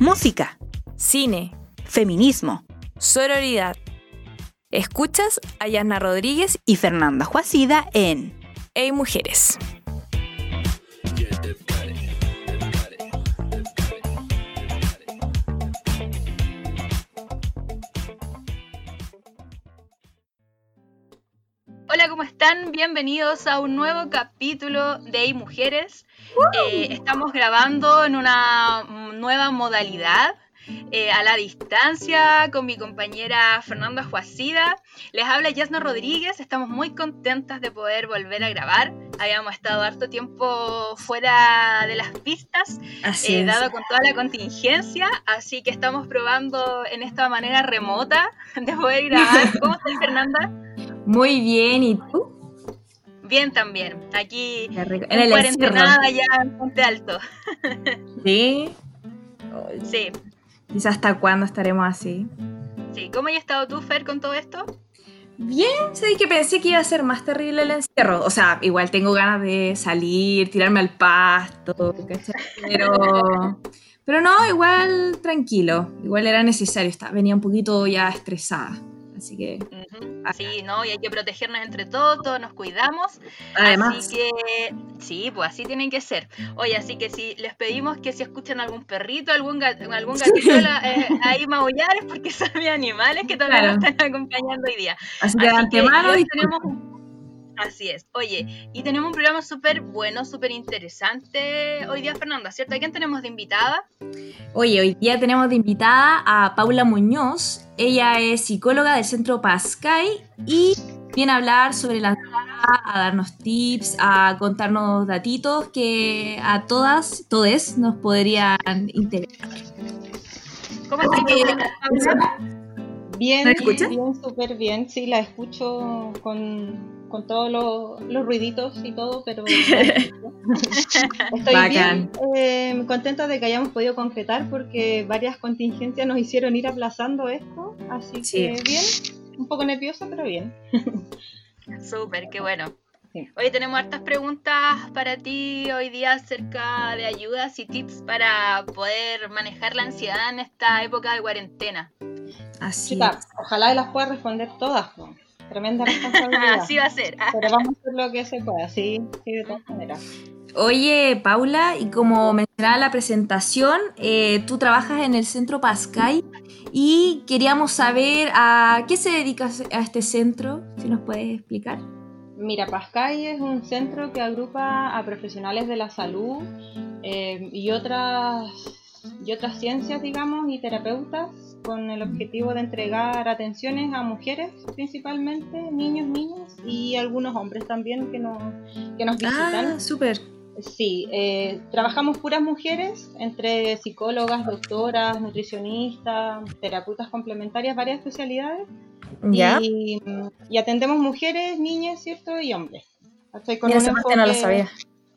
música, cine, feminismo sororidad. Escuchas a Yasna Rodríguez y Fernanda Juacida en Hey Mujeres. Hola, ¿cómo están? Bienvenidos a un nuevo capítulo de Hey Mujeres. Eh, estamos grabando en una nueva modalidad. eh, a la distancia con mi compañera Fernanda Juacida. Les habla Yasna Rodríguez. Estamos muy contentas de poder volver a grabar. Habíamos estado harto tiempo fuera de las pistas, eh, dado con toda la contingencia. Así que estamos probando en esta manera remota de poder grabar. ¿Cómo estás, Fernanda? Muy bien, ¿y tú? Bien también. Aquí En el en cuarentenada ya en Puente Alto. Sí. Sí, Quizás hasta cuándo estaremos así. sí. ¿Cómo has estado tú, Fer, con todo esto? Bien, sabes que pensé que iba a ser más terrible el encierro. O sea, igual tengo ganas de salir, tirarme al pasto. Pero, pero no, igual tranquilo. Igual era necesario. Venía un poquito ya estresada. Así que, Ujú. Sí, ¿no? Y hay que protegernos entre todos, todos nos cuidamos. además, Así que, sí, pues así tienen que ser. Oye, así que si les pedimos que si escuchan algún perrito, algún, gat- algún gatito la- eh, ahí maullar es porque son mis animales que todavía Claro. nos están acompañando hoy día. así que Así antemano, disculpen. tenemos Así es. Oye, y tenemos un programa súper bueno, súper interesante hoy día, Fernanda, ¿cierto? ¿A quién tenemos de invitada? Oye, hoy día tenemos de invitada a Paula Muñoz. Ella es psicóloga del Centro Pascay y viene a hablar sobre la a darnos tips, a contarnos datitos que a todas, todes nos podrían interesar. ¿Cómo estás? Bien, ¿Me escuchas? bien, súper bien. Sí, la escucho con, con todos los, los ruiditos y todo, pero estoy Bacán. bien eh, contenta de que hayamos podido concretar porque varias contingencias nos hicieron ir aplazando esto, así Sí. que bien, un poco nerviosa, pero bien. Súper, qué bueno. Sí. Hoy tenemos hartas preguntas para ti hoy día acerca de ayudas y tips para poder manejar la ansiedad en esta época de cuarentena. Así Chica, es. ojalá las pueda responder todas, tremenda responsabilidad. Así va a ser. Pero vamos a hacer lo que se pueda, sí, sí, de todas maneras. Oye, Paula, y como mencionaba en la presentación, eh, tú trabajas en el Centro Pascay y queríamos saber a qué se dedica a este centro, si nos puedes explicar. Mira, Pascay es un centro que agrupa a profesionales de la salud eh, y, otras, y otras ciencias, digamos, y terapeutas con el objetivo de entregar atenciones a mujeres principalmente, niños, niñas y algunos hombres también que nos, que nos visitan. Ah, súper. Sí, eh, trabajamos puras mujeres, entre psicólogas, doctoras, nutricionistas, terapeutas complementarias, varias especialidades. ¿Ya? Y, y atendemos mujeres, niñas, ¿cierto? Y hombres. ¿Cachai? Con Mira, un no lo sabía.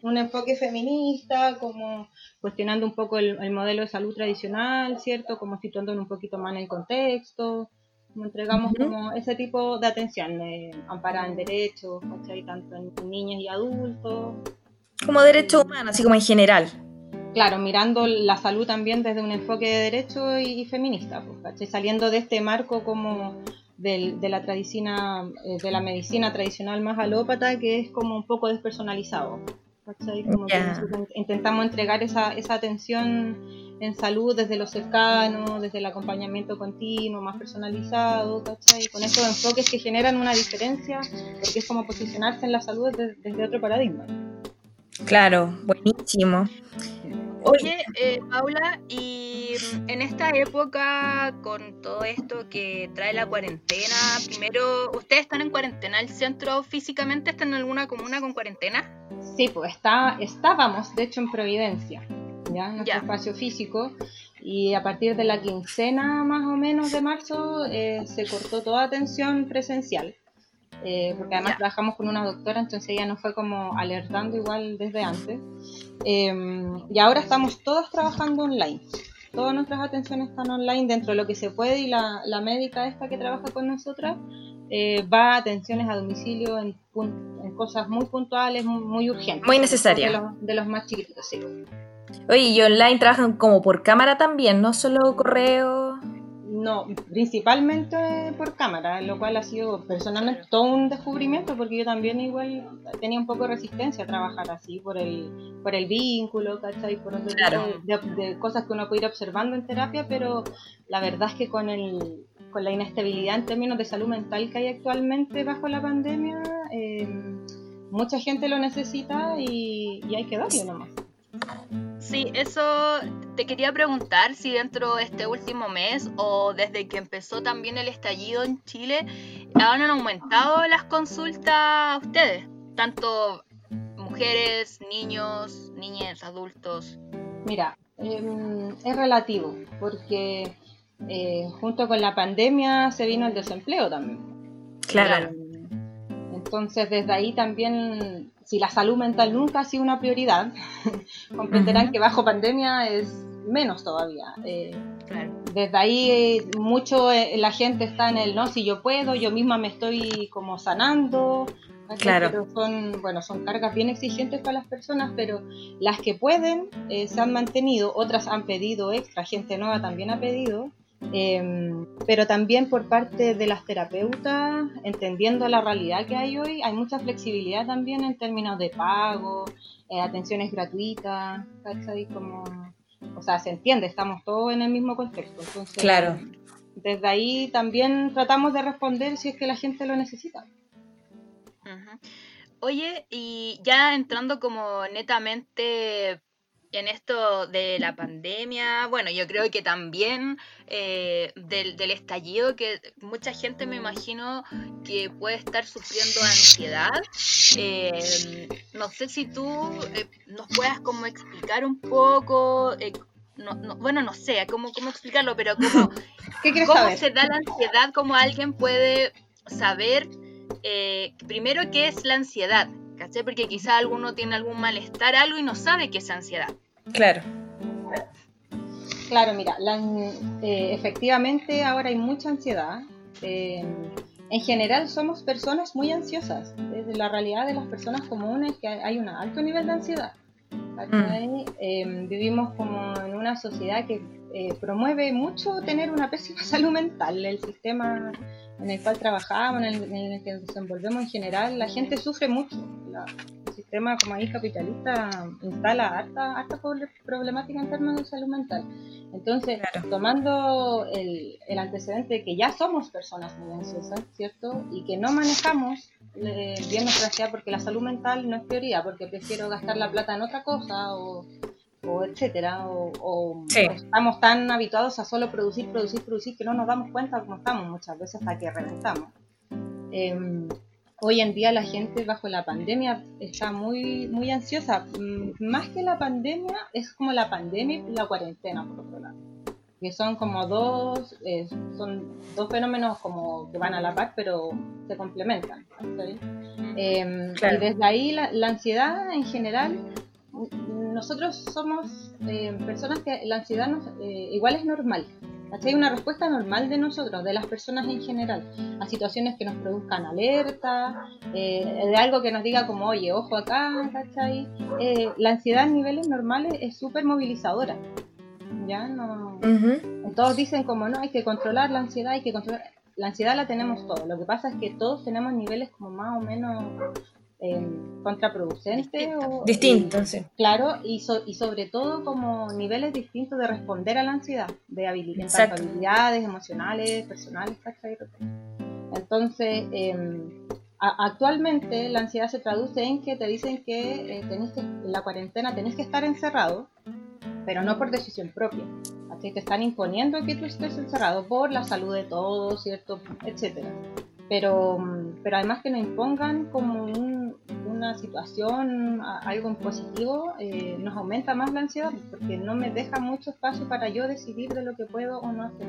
Un enfoque feminista, como cuestionando un poco el, el modelo de salud tradicional, ¿cierto? Como situándolo un poquito más en el contexto, como entregamos Ujú. como ese tipo de atención, eh, amparada en derechos, ¿cachai? Tanto en, niños y adultos. Como derecho humano, así como en general. Claro, mirando la salud también desde un enfoque de derecho y, y feminista, pues, ¿cachai? Saliendo de este marco como del- de la tradicina, eh, de la medicina tradicional más alópata, que es como un poco despersonalizado. ¿Cachai? Como que nosotros intentamos entregar esa, esa atención en salud desde lo cercano, desde el acompañamiento continuo, más personalizado, ¿cachai? Con estos enfoques que generan una diferencia, porque es como posicionarse en la salud desde, desde otro paradigma. Claro, buenísimo. Oye, eh, Paula, y mm, en esta época, con todo esto que trae la cuarentena, primero, ¿ustedes están en cuarentena? ¿El centro físicamente está en alguna comuna con cuarentena? Sí, pues está, estábamos, de hecho, en Providencia, ¿ya? En nuestro Ya. espacio físico. Y a partir de la quincena más o menos de marzo eh, se cortó toda atención presencial. Eh, porque además Ya. trabajamos con una doctora, entonces ella nos fue como alertando igual desde antes. Eh, y ahora estamos todos trabajando online. Todas nuestras atenciones están online dentro de lo que se puede y la, la médica esta que trabaja con nosotras eh, va a atenciones a domicilio en, en cosas muy puntuales, muy, muy urgentes. Muy necesaria. De los, de los más chiquititos, sí. Oye, y online trabajan como por cámara también, no solo correo. No, principalmente por cámara, lo cual ha sido personalmente todo un descubrimiento porque yo también igual tenía un poco de resistencia a trabajar así por el, por el vínculo, ¿cachai? Por otro de, de, cosas que uno puede ir observando en terapia, pero la verdad es que con el con la inestabilidad en términos de salud mental que hay actualmente bajo la pandemia, eh, mucha gente lo necesita y, y hay que darle nomás. Sí, eso te quería preguntar si dentro de este último mes o desde que empezó también el estallido en Chile, ¿han aumentado las consultas a ustedes? Tanto mujeres, niños, niñas, adultos. Mira, em, es relativo, porque eh, junto con la pandemia se vino el desempleo también. Claro. Entonces, desde ahí también si la salud mental nunca ha sido una prioridad, comprenderán que bajo pandemia es menos todavía. Eh, desde ahí eh, mucho eh, la gente está en el, no, si yo puedo, yo misma me estoy como sanando. Claro. Pero son, bueno, son cargas bien exigentes para las personas, pero las que pueden se han mantenido, otras han pedido extra, gente nueva también ha pedido. Em, pero también por parte de las terapeutas, entendiendo la realidad que hay hoy, hay mucha flexibilidad también en términos de pago, eh, atenciones gratuitas, ¿cachai? Como, o sea, se entiende, estamos todos en el mismo contexto. Entonces, claro. Desde ahí también tratamos de responder si es que la gente lo necesita. Oye, y ya entrando como netamente en esto de la pandemia, bueno, yo creo que también eh, del, estallido, que mucha gente me imagino que puede estar sufriendo ansiedad. Eh, no sé si tú eh, nos puedas como explicar un poco, bueno, no sé cómo, cómo explicarlo, pero cómo, ¿Cómo se da la ansiedad, cómo alguien puede saber primero qué es la ansiedad. ¿Caché? Porque quizá alguno tiene algún malestar, algo y no sabe qué es ansiedad. Claro. Claro, mira, eh, efectivamente ahora hay mucha ansiedad. Eh, en general somos personas muy ansiosas. Desde la realidad de las personas comunes que hay un alto nivel de ansiedad. Mm. Eh, vivimos como en una sociedad que promueve mucho tener una pésima salud mental. El sistema en el cual trabajamos, en el, en el que nos desenvolvemos en general, la gente sufre mucho. La, sistema como ahí capitalista instala harta, harta problemática en términos de salud mental. Entonces, tomando el, el, antecedente de que ya somos personas muy ansiosas, ¿cierto? Y que no manejamos eh, bien ansiedad porque la salud mental no es prioridad, porque prefiero gastar la plata en otra cosa o, o etcétera, o, estamos tan habituados a solo producir, producir, producir que no nos damos cuenta cómo estamos muchas veces hasta que reventamos. Eh, hoy en día la gente bajo la pandemia está muy, muy ansiosa. Mm, más que la pandemia, es como la pandemia y la cuarentena, por otro lado. Que son como dos, eh, son dos fenómenos como que van a la par, pero se complementan. Em, y desde ahí la, ansiedad en general, nosotros somos eh, personas que la ansiedad eh, igual es normal. Hay una respuesta normal de nosotros, de las personas en general, a situaciones que nos produzcan alerta, eh, de algo que nos diga como, oye, ojo acá, ¿cachai? Eh, la ansiedad en niveles normales es súper movilizadora. ¿Ya? No, Todos dicen como, no, hay que controlar la ansiedad, hay que controlar... La ansiedad la tenemos todos. Lo que pasa es que todos tenemos niveles como más o menos contraproducente. O, Distinto, sí. Claro, y, y sobre todo como niveles distintos de responder a la ansiedad, de habilidades emocionales, personales, Entonces, em, actualmente la ansiedad se traduce en que te dicen que, eh, que en la cuarentena tenés que estar encerrado, pero no por decisión propia. Así te están imponiendo que tú estés encerrado por la salud de todos, ¿cierto? Etcétera pero, pero además que nos impongan como una situación, algo en positivo, eh, nos aumenta más la ansiedad porque no me deja mucho espacio para yo decidir de lo que puedo o no hacer.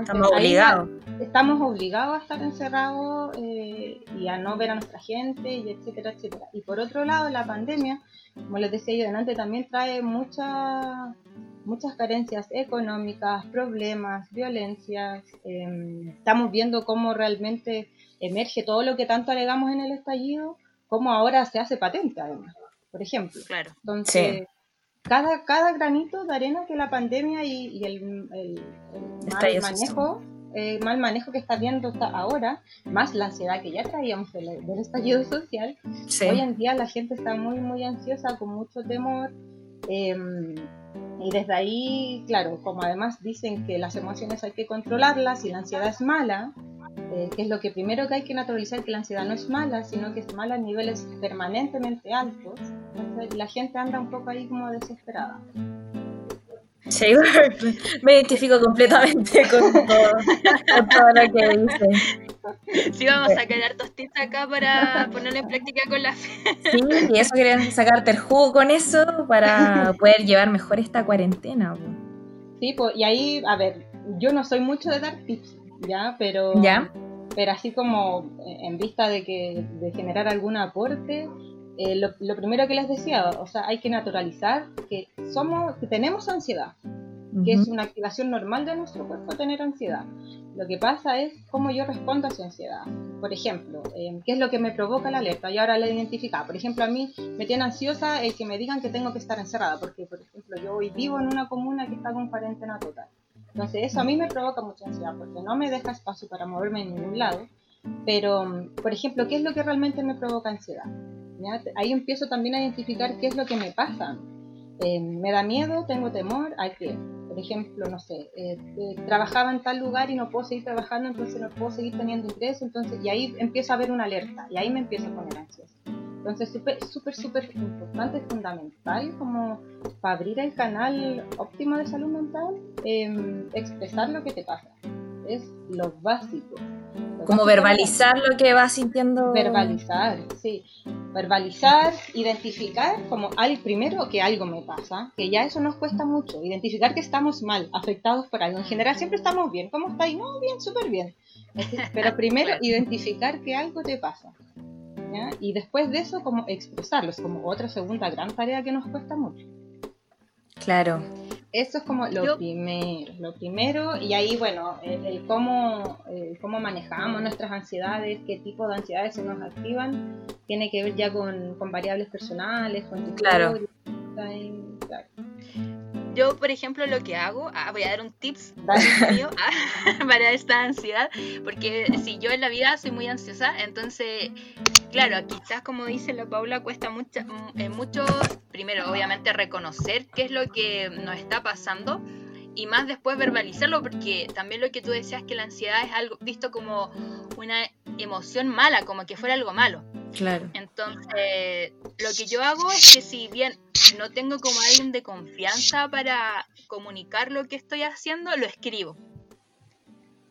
Estamos obligados. Estamos obligados a estar encerrados eh, y a no ver a nuestra gente, y etcétera, etcétera. Y por otro lado, la pandemia, como les decía yo delante, también trae mucha muchas carencias económicas, problemas, violencias. Em, estamos viendo cómo realmente emerge todo lo que tanto alegamos en el estallido, cómo ahora se hace patente además, por ejemplo. Claro. Entonces, cada, cada granito de arena que la pandemia y, el, mal manejo, eh, mal manejo que está viendo ahora, más la ansiedad que ya traíamos del, estallido social, hoy en día la gente está muy, muy ansiosa, con mucho temor. Em, y desde ahí, claro, como además dicen que las emociones hay que controlarlas y la ansiedad es mala, eh, que es lo que primero que hay que naturalizar, que la ansiedad no es mala, sino que es mala a niveles permanentemente altos, entonces la gente anda un poco ahí como desesperada. Sí, me identifico completamente con todo, lo que dice. Sí, vamos a quedar tostitos acá para ponerlo en práctica con la fe. Sí, y eso quería sacarte el jugo con eso para poder llevar mejor esta cuarentena. Sí, pues, y ahí, a ver, yo no soy mucho de dar tips, ¿ya? Pero, pero así como en vista de que de generar algún aporte, eh, lo, primero que les decía, o sea, hay que naturalizar que somos, que tenemos ansiedad, que es una activación normal de nuestro cuerpo tener ansiedad. Lo que pasa es cómo yo respondo a esa ansiedad. Por ejemplo, eh, ¿qué es lo que me provoca la alerta? Y ahora la identifica. Por ejemplo, a mí me tiene ansiosa el que me digan que tengo que estar encerrada, porque, por ejemplo, yo hoy vivo en una comuna que está con cuarentena total. Entonces, eso a mí me provoca mucha ansiedad, porque no me deja espacio para moverme en ningún lado. Pero, por ejemplo, ¿qué es lo que realmente me provoca ansiedad? Ahí empiezo también a identificar qué es lo que me pasa. Eh, me da miedo, tengo temor a que, por ejemplo, no sé, eh, eh, trabajaba en tal lugar y no puedo seguir trabajando, entonces no puedo seguir teniendo ingresos, entonces, y ahí empiezo a ver una alerta, y ahí me empiezo a poner ansiosa. Entonces, súper, súper, súper importante, fundamental, como para abrir el canal óptimo de salud mental, em, expresar lo que te pasa. Es lo básico. como verbalizar lo que vas sintiendo. Verbalizar, sí verbalizar, identificar como al primero que algo me pasa, que ya eso nos cuesta mucho, identificar que estamos mal, afectados por algo. En general siempre estamos bien, ¿cómo estáis? No, bien, súper bien. Pero primero identificar que algo te pasa. Y después de eso, como expresarlo, es como otra segunda gran tarea que nos cuesta mucho. Claro. Eso es como lo primero, lo primero, y ahí, bueno, el, cómo, cómo manejamos nuestras ansiedades, qué tipo de ansiedades se nos activan, tiene que ver ya con, con variables personales, con tu claro. Yo, por ejemplo, lo que hago, ah, voy a dar un tips mío ah, para esta ansiedad, porque si yo en la vida soy muy ansiosa, entonces, claro, quizás como dice la Paula, cuesta mucho, mm, eh, mucho, primero, obviamente, reconocer qué es lo que nos está pasando y más después verbalizarlo, porque también lo que tú decías que la ansiedad es algo visto como una emoción mala, como que fuera algo malo. Claro. Entonces, lo que yo hago es que si bien no tengo como alguien de confianza para comunicar lo que estoy haciendo, lo escribo.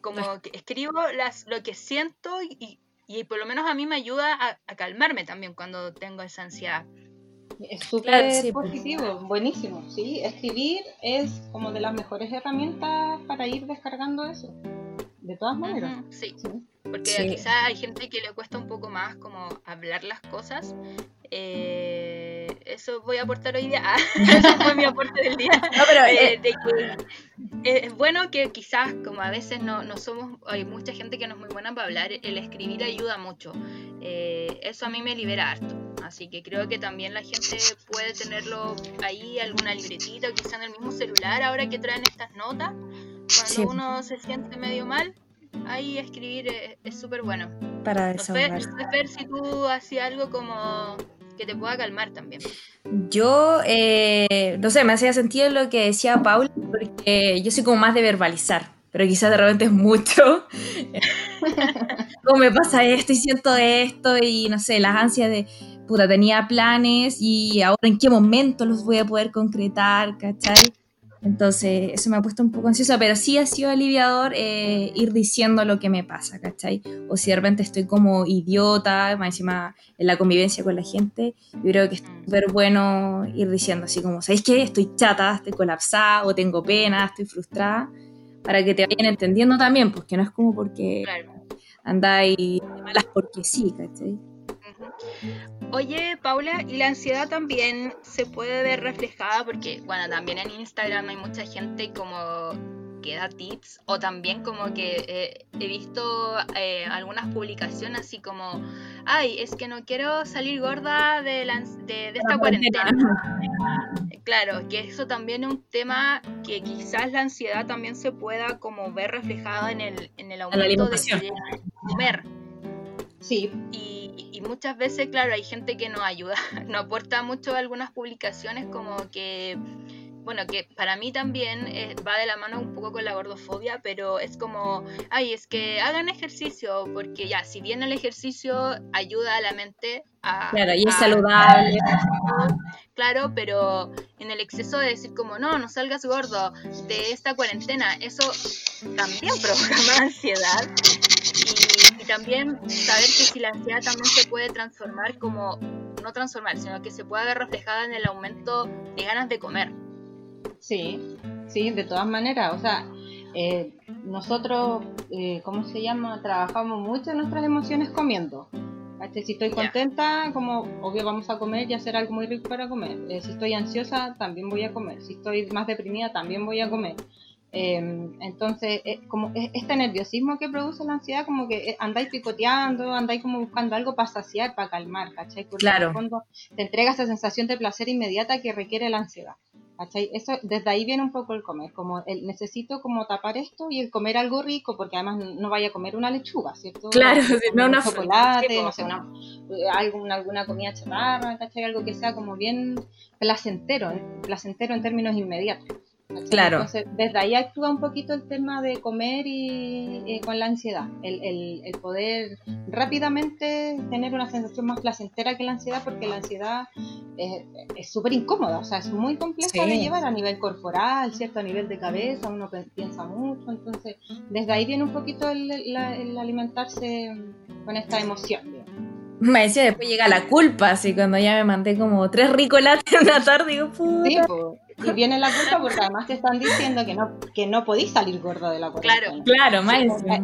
Como que escribo las, lo que siento y, y por lo menos a mí me ayuda a, a calmarme también cuando tengo esa ansiedad. Es súper positivo, buenísimo, sí. Escribir es como de las mejores herramientas para ir descargando eso. De todas maneras. sí. Porque quizás hay gente que le cuesta un poco más como hablar las cosas. Eh, eso voy a aportar hoy día. eso fue mi aporte del día. No, pero, eh, eh, es bueno que quizás, como a veces no, no, somos, hay mucha gente que no es muy buena para hablar, el escribir ayuda mucho. eso a mí me libera harto. Así que creo que también la gente puede tenerlo ahí, alguna libretita o quizá en el mismo celular, ahora que traen estas notas. Cuando uno se siente medio mal, ahí escribir es súper bueno. Para desahogarse. No ver si tú hacías algo como que te pueda calmar también. Yo, eh, no sé, me hacía sentido lo que decía Paul, porque yo soy como más de verbalizar, pero quizás de repente es mucho. como me pasa esto y siento esto y no sé, las ansias de, puta, tenía planes y ahora en qué momento los voy a poder concretar, ¿cachai? Entonces, eso me ha puesto un poco ansiosa, pero sí ha sido aliviador eh, ir diciendo lo que me pasa, ¿cachai? O si de repente estoy como idiota, más encima en la convivencia con la gente, yo creo que es mm. súper bueno ir diciendo así como, ¿sabéis qué? Estoy chata, estoy colapsada, o tengo pena, estoy frustrada, para que te vayan entendiendo también, porque no es como porque andáis malas porque sí, ¿cachai? Oye, Paula, y la ansiedad también se puede ver reflejada porque, bueno, también en Instagram hay mucha gente como que da tips o también como que eh, he visto eh, algunas publicaciones así como ay, es que no quiero salir gorda de, la, de, de esta cuarentena. Claro, que eso también es un tema que quizás la ansiedad también se pueda como ver reflejada en el, en el aumento de querer comer. Sí. Y, y muchas veces, claro, hay gente que nos ayuda, nos aporta mucho algunas publicaciones como que bueno, que para mí también eh, va de la mano un poco con la gordofobia, pero es como, ay, es que hagan ejercicio, porque ya, si bien el ejercicio ayuda a la mente a... Claro, y es saludable. claro, pero en el exceso de decir como, no, no salgas gordo de esta cuarentena, eso también provoca más ansiedad. También saber que si la ansiedad también se puede transformar como, no transformar, sino que se puede ver reflejada en el aumento de ganas de comer. Sí, sí, de todas maneras. O sea, eh, nosotros, eh, ¿cómo se llama? Trabajamos mucho nuestras emociones comiendo. Si estoy contenta, como obvio vamos a comer y hacer algo muy rico para comer. Eh, si estoy ansiosa, también voy a comer. Si estoy más deprimida, también voy a comer. Em, entonces, como este nerviosismo que produce la ansiedad, como que andáis picoteando, andáis como buscando algo para saciar, para calmar, ¿cachai? Porque claro. en el fondo te entrega esa sensación de placer inmediata que requiere la ansiedad. ¿Cachai? Eso, desde ahí viene un poco el comer, como el necesito como tapar esto y el comer algo rico, porque además no vaya a comer una lechuga, ¿cierto? Claro, no una chocolate, no sé, una, alguna, alguna comida chatarra, ¿cachai? Algo que sea como bien placentero, placentero en términos inmediatos. Claro. Entonces, desde ahí actúa un poquito el tema de comer y eh, con la ansiedad, el, el, el, poder rápidamente tener una sensación más placentera que la ansiedad, porque la ansiedad es súper incómoda, o sea, es muy compleja de llevar a nivel corporal, ¿cierto? A nivel de cabeza, uno piensa mucho, entonces, desde ahí viene un poquito el, el alimentarse con esta emoción, Me decía, después llega la culpa, así cuando ya me mandé como tres ricolates en una tarde, digo, puta. Sí, pues, y viene la culpa porque además te están diciendo que no, que no podís salir gorda de la cuarentena. Claro, claro, más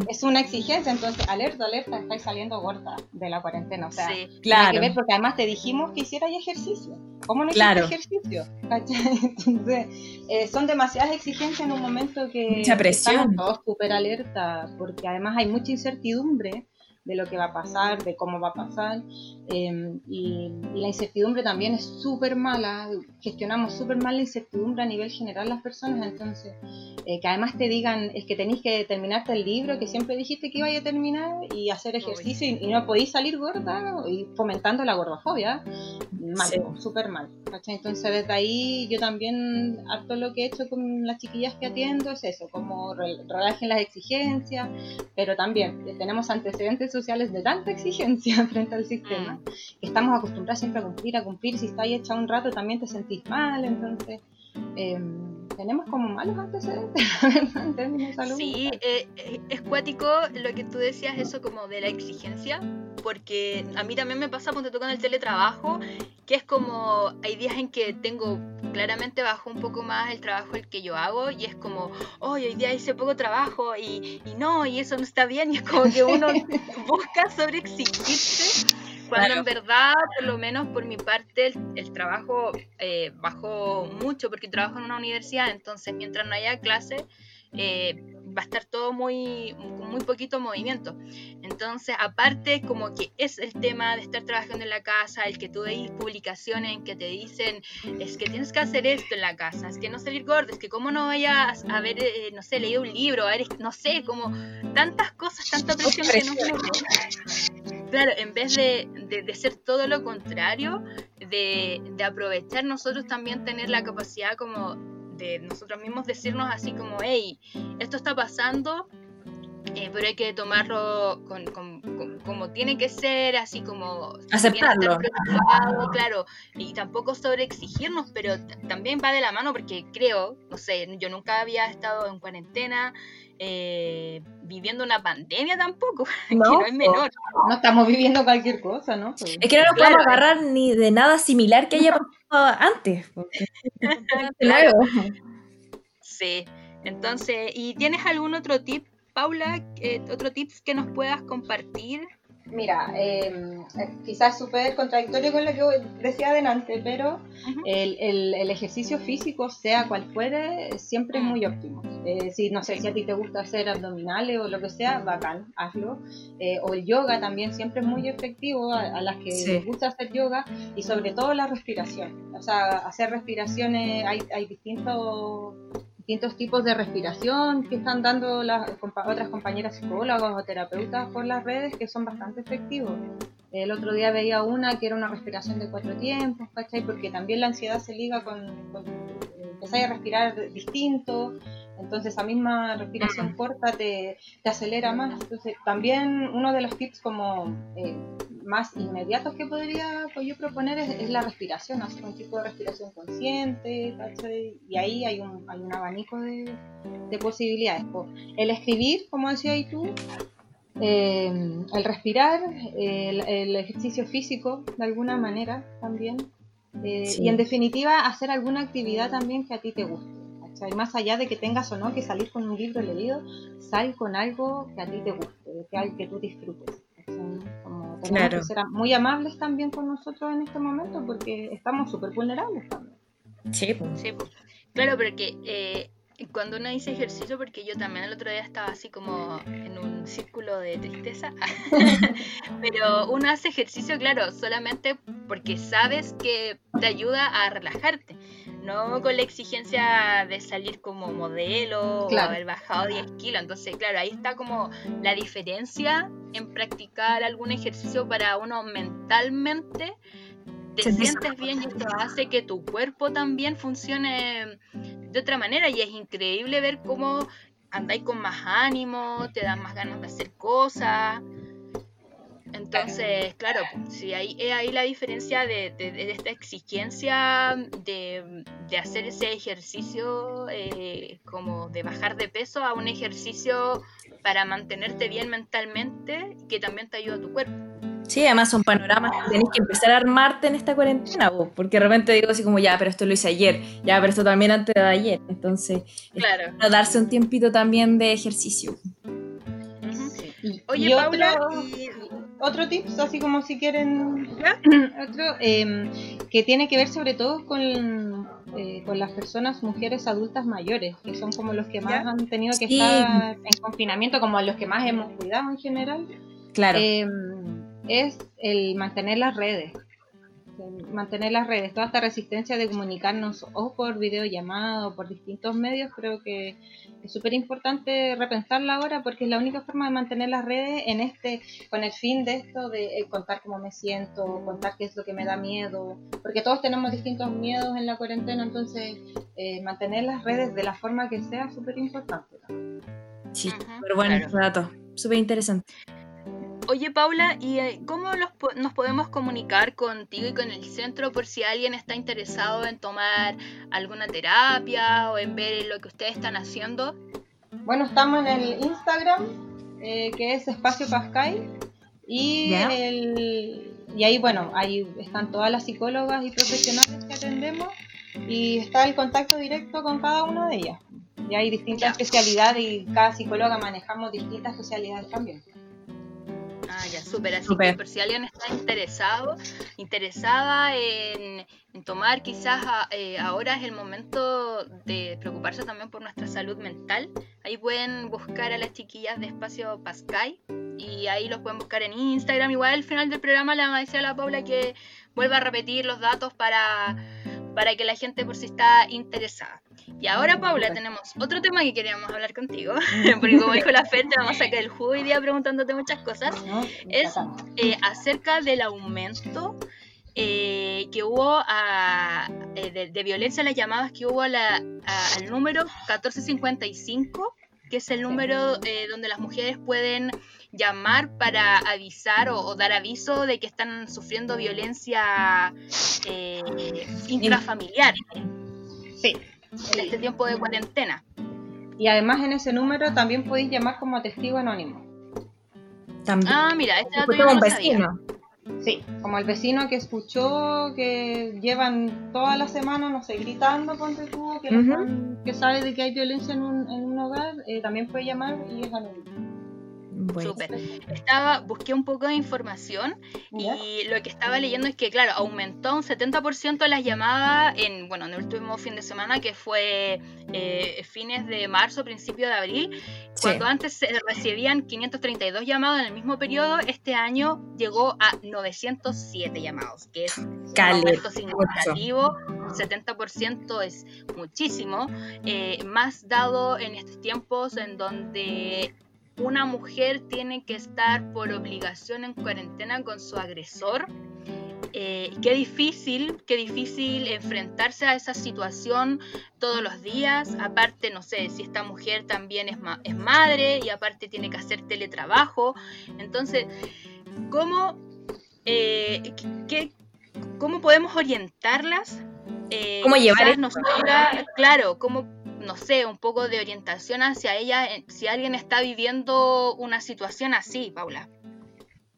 Es una exigencia, entonces, alerta, alerta, estáis saliendo gorda de la cuarentena. O sea, Sí. Claro. que ver porque además te dijimos que hicieras ejercicio. ¿Cómo no Claro. hiciste ejercicio? Entonces, eh, son demasiadas exigencias en un momento que Mucha presión. estamos todos súper alerta, porque además hay mucha incertidumbre de lo que va a pasar, de cómo va a pasar, eh, y, y la incertidumbre también es súper mala, gestionamos súper mal la incertidumbre a nivel general las personas, entonces, eh, que además te digan, es que tenéis que terminarte el libro que siempre dijiste que ibas a terminar y hacer ejercicio y, y no podéis salir gorda y fomentando la gordofobia, mal, Sí. súper mal. ¿cachai? Entonces desde ahí yo también, harto lo que he hecho con las chiquillas que atiendo es eso, como re- relajen las exigencias, pero también eh, tenemos antecedentes sociales de tanta exigencia frente al sistema, que estamos acostumbrados siempre a cumplir, a cumplir, si estás hecha un rato también te sentís mal, entonces eh, tenemos como malos antecedentes en términos de salud. Sí, eh, eh, es cuático lo que tú decías, eso como de la exigencia, porque a mí también me pasa cuando toco en el teletrabajo, que es como, hay días en que tengo, claramente bajo un poco más el trabajo el que yo hago, y es como, oh, hoy día hice poco trabajo, y, y no, y eso no está bien, y es como que uno busca sobreexigirse, cuando Claro. en verdad, por lo menos por mi parte, el, el trabajo eh, bajó mucho, porque trabajo en una universidad, entonces mientras no haya clase, eh, va a estar todo muy con muy poquito movimiento. Entonces, aparte como que es el tema de estar trabajando en la casa, el que tú veis publicaciones en que te dicen es que tienes que hacer esto en la casa, es que no salir gordo, es que cómo no vayas a haber, eh, no sé, leído un libro, a ver, no sé, como tantas cosas, tanta presión que nos meten. Claro, en vez de, de- ser todo lo contrario, de, de aprovechar nosotros también tener la capacidad como de nosotros mismos decirnos así como, hey, esto está pasando, eh, pero hay que tomarlo con, con- con- como tiene que ser, así como... Aceptarlo. estar preocupado, claro, y tampoco sobreexigirnos, pero también va de la mano porque creo, no sé, yo nunca había estado en cuarentena, eh, viviendo una pandemia tampoco, que No, no es menor. No estamos viviendo cualquier cosa, ¿no? Pues, Es que no nos Claro. podemos agarrar ni de nada similar que haya pasado antes. porque- Claro. Sí, entonces, ¿y tienes algún otro tip, Paula? Eh, ¿Otro tips que nos puedas compartir Mira, eh, quizás súper contradictorio con lo que decía adelante, pero el, el, ejercicio físico, sea cual fuere, siempre es muy óptimo. Eh, si no sé si a ti te gusta hacer abdominales o lo que sea, bacán, hazlo. Eh, o el yoga también siempre es muy efectivo a, las que les gusta hacer yoga y sobre todo la respiración. O sea, hacer respiraciones, hay, hay distintos distintos tipos de respiración que están dando las otras compañeras psicólogas o terapeutas por las redes que son bastante efectivos. El otro día veía una que era una respiración de cuatro tiempos, ¿cachai? Porque también la ansiedad se liga con, con empezar a respirar distinto, entonces esa misma respiración corta te, te, acelera más. Entonces también uno de los tips como eh, más inmediatos que podría pues, yo proponer es, la respiración, hacer un tipo de respiración consciente, y ahí hay un, hay un abanico de, posibilidades. El escribir, como decías tú, eh, el respirar, el, ejercicio físico de alguna manera también, eh, y en definitiva hacer alguna actividad también que a ti te guste. Más allá de que tengas o no que salir con un libro leído, sal con algo que a ti te guste, que, que tú disfrutes. Que ser muy amables también con nosotros en este momento porque estamos súper vulnerables también. Sí, sí claro, porque eh, cuando uno dice ejercicio, porque yo también el otro día estaba así como en un círculo de tristeza, pero uno hace ejercicio, claro, solamente porque sabes que te ayuda a relajarte, no con la exigencia de salir como modelo o haber bajado 10 kilos. Entonces, claro, ahí está como la diferencia en practicar algún ejercicio para uno mentalmente te sientes bien y esto hace que tu cuerpo también funcione de otra manera y es increíble ver cómo andáis con más ánimo, te dan más ganas de hacer cosas. Entonces, claro, sí, ahí es ahí la diferencia de, esta exigencia de, hacer ese ejercicio eh, como de bajar de peso a un ejercicio para mantenerte bien mentalmente que también te ayuda a tu cuerpo. Sí, además son panoramas que tenés que empezar a armarte en esta cuarentena, vos, porque de repente digo así como, ya, pero esto lo hice ayer, ya, pero esto también antes de ayer. Entonces, claro. darse un tiempito también de ejercicio. Oye, Paula, otro, tip, así como si quieren, otro, em, que tiene que ver sobre todo con, eh, con las personas, mujeres adultas mayores, que son como los que más han tenido que estar en confinamiento, como los que más hemos cuidado en general. Claro. Eh, es el mantener las redes. Mantener las redes, toda esta resistencia de comunicarnos o por videollamada o por distintos medios, creo que es súper importante repensarla ahora porque es la única forma de mantener las redes en este, con el fin de esto de eh, contar cómo me siento, contar qué es lo que me da miedo, porque todos tenemos distintos miedos en la cuarentena, entonces eh, mantener las redes de la forma que sea es súper importante. Sí, pero bueno, dato, súper interesante. Oye, Paula, ¿y eh, cómo nos podemos comunicar contigo y con el centro por si alguien está interesado en tomar alguna terapia o en ver lo que ustedes están haciendo? Bueno, estamos en el Instagram, eh, que es Espacio Pascal, y, y ahí, bueno, ahí están todas las psicólogas y profesionales que atendemos y está el contacto directo con cada una de ellas. Y hay distintas especialidades y cada psicóloga manejamos distintas especialidades también. Ah, ya, súper. Así que por si alguien está interesado, interesada en, tomar, quizás eh, ahora es el momento de preocuparse también por nuestra salud mental. Ahí pueden buscar a las chiquillas de Espacio Pascal y ahí los pueden buscar en Instagram. Igual al final del programa le van a decir a la Paula que vuelva a repetir los datos para, para que la gente por si está interesada. Y ahora, Paula, tenemos otro tema que queríamos hablar contigo, porque como dijo la Fe, te vamos a sacar el jugo hoy día preguntándote muchas cosas. Es eh, acerca del aumento eh, que hubo eh, de, violencia en las llamadas que hubo al número 1455, que es el número donde las mujeres pueden llamar para avisar o, dar aviso de que están sufriendo violencia intrafamiliar. Sí en este tiempo de cuarentena. Y además en ese número también podéis llamar como testigo anónimo. También. Ah, mira, este dato yo no vecino. Sí, como el vecino que escuchó que llevan toda la semana, no sé, gritando, ponte tú, que, que sabe de que hay violencia en un, en un hogar, eh, también puede llamar y es anónimo. Súper. Estaba, busqué un poco de información y lo que estaba leyendo es que, claro, aumentó un 70% las llamadas en, bueno, en el último fin de semana que fue eh, fines de marzo, principio de abril. Cuando antes se recibían 532 llamados en el mismo periodo, este año llegó a 907 llamados, que es un aumento significativo. 70% es muchísimo, eh, más dado en estos tiempos en donde una mujer tiene que estar por obligación en cuarentena con su agresor. Eh, qué difícil, qué difícil enfrentarse a esa situación todos los días. Aparte, no sé, si esta mujer también es, es madre y aparte tiene que hacer teletrabajo. Entonces, ¿cómo, eh, ¿cómo podemos orientarlas? Eh, ¿Cómo llevar Claro, ¿cómo no sé, un poco de orientación hacia ella si alguien está viviendo una situación así, Paula?